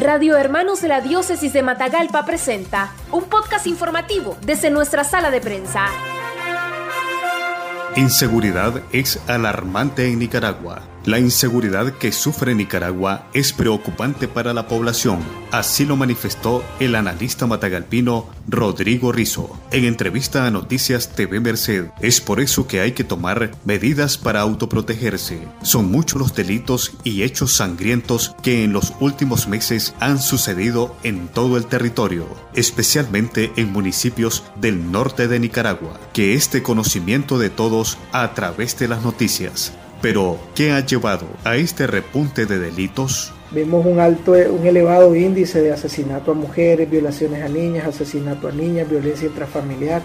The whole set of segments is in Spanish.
Radio Hermanos de la Diócesis de Matagalpa presenta un podcast informativo desde nuestra sala de prensa. Inseguridad es alarmante en Nicaragua. La inseguridad que sufre Nicaragua es preocupante para la población, así lo manifestó el analista matagalpino Rodrigo Rizo en entrevista a Noticias TV Merced. Es por eso que hay que tomar medidas para autoprotegerse. Son muchos los delitos y hechos sangrientos que en los últimos meses han sucedido en todo el territorio, especialmente en municipios del norte de Nicaragua, que este conocimiento de todos a través de las noticias. Pero, ¿qué ha llevado a este repunte de delitos? Vemos un alto, un elevado índice de asesinato a mujeres, violaciones a niñas, asesinato a niñas, violencia intrafamiliar.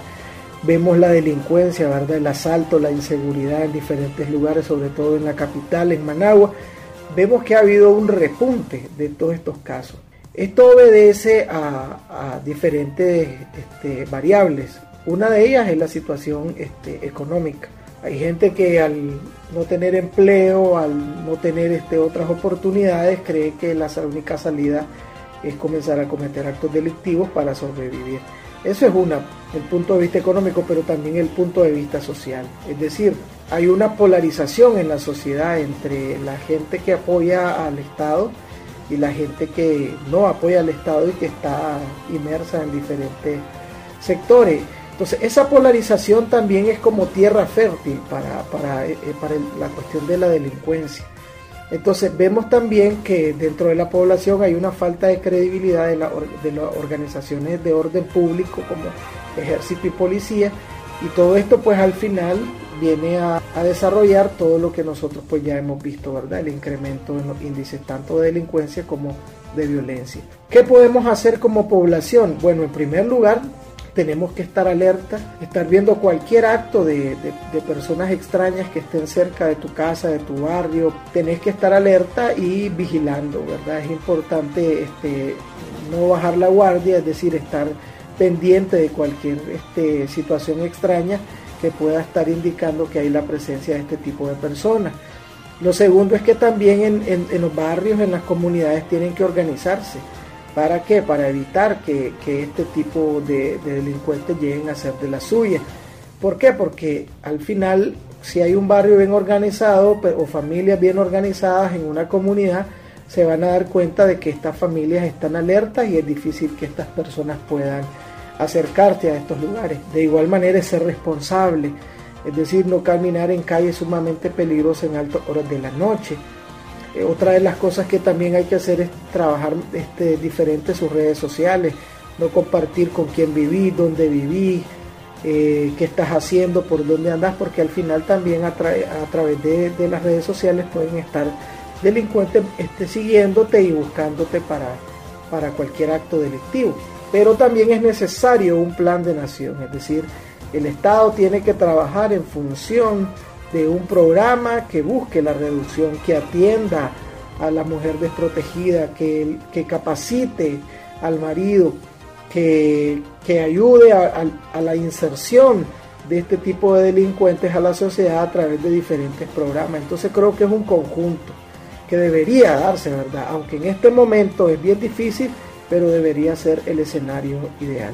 Vemos la delincuencia, ¿verdad? El asalto, la inseguridad en diferentes lugares, sobre todo en la capital, en Managua. Vemos que ha habido un repunte de todos estos casos. Esto obedece a, diferentes este, variables. Una de ellas es la situación este, económica. Hay gente que al no tener empleo, al no tener este, otras oportunidades, cree que la única salida es comenzar a cometer actos delictivos para sobrevivir. Eso es una, el punto de vista económico, pero también el punto de vista social. Es decir, hay una polarización en la sociedad entre la gente que apoya al Estado y la gente que no apoya al Estado y que está inmersa en diferentes sectores. Entonces, esa polarización también es como tierra fértil para, para, eh, para la cuestión de la delincuencia. Entonces, vemos también que dentro de la población hay una falta de credibilidad de, la, de las organizaciones de orden público como ejército y policía. Y todo esto, pues al final, viene a, a, desarrollar todo lo que nosotros pues ya hemos visto, ¿verdad? El incremento en los índices tanto de delincuencia como de violencia. ¿Qué podemos hacer como población? Bueno, en primer lugar, tenemos que estar alerta, estar viendo cualquier acto de, personas extrañas que estén cerca de tu casa, de tu barrio, tenés que estar alerta y vigilando, ¿verdad? Es importante este, no bajar la guardia, es decir, estar pendiente de cualquier este, situación extraña que pueda estar indicando que hay la presencia de este tipo de personas. Lo segundo es que también en los barrios, en las comunidades, tienen que organizarse ¿Para qué? Para evitar que, este tipo de, delincuentes lleguen a ser de la suya. ¿Por qué? Porque al final, si hay un barrio bien organizado o familias bien organizadas en una comunidad, se van a dar cuenta de que estas familias están alertas y es difícil que estas personas puedan acercarse a estos lugares. De igual manera es ser responsable, es decir, no caminar en calles sumamente peligrosas en altas horas de la noche otra de las cosas que también hay que hacer es trabajar este, diferente sus redes sociales, no compartir con quién viví, dónde viví, eh, qué estás haciendo, por dónde andas, porque al final también a, través de, las redes sociales pueden estar delincuentes este, siguiéndote y buscándote para, para cualquier acto delictivo. Pero también es necesario un plan de nación, es decir, el Estado tiene que trabajar en función de un programa que busque la reducción, que atienda a la mujer desprotegida, que, que capacite al marido, que, ayude a, a, la inserción de este tipo de delincuentes a la sociedad a través de diferentes programas. Entonces creo que es un conjunto que debería darse, ¿verdad? Aunque en este momento es bien difícil, pero debería ser el escenario ideal.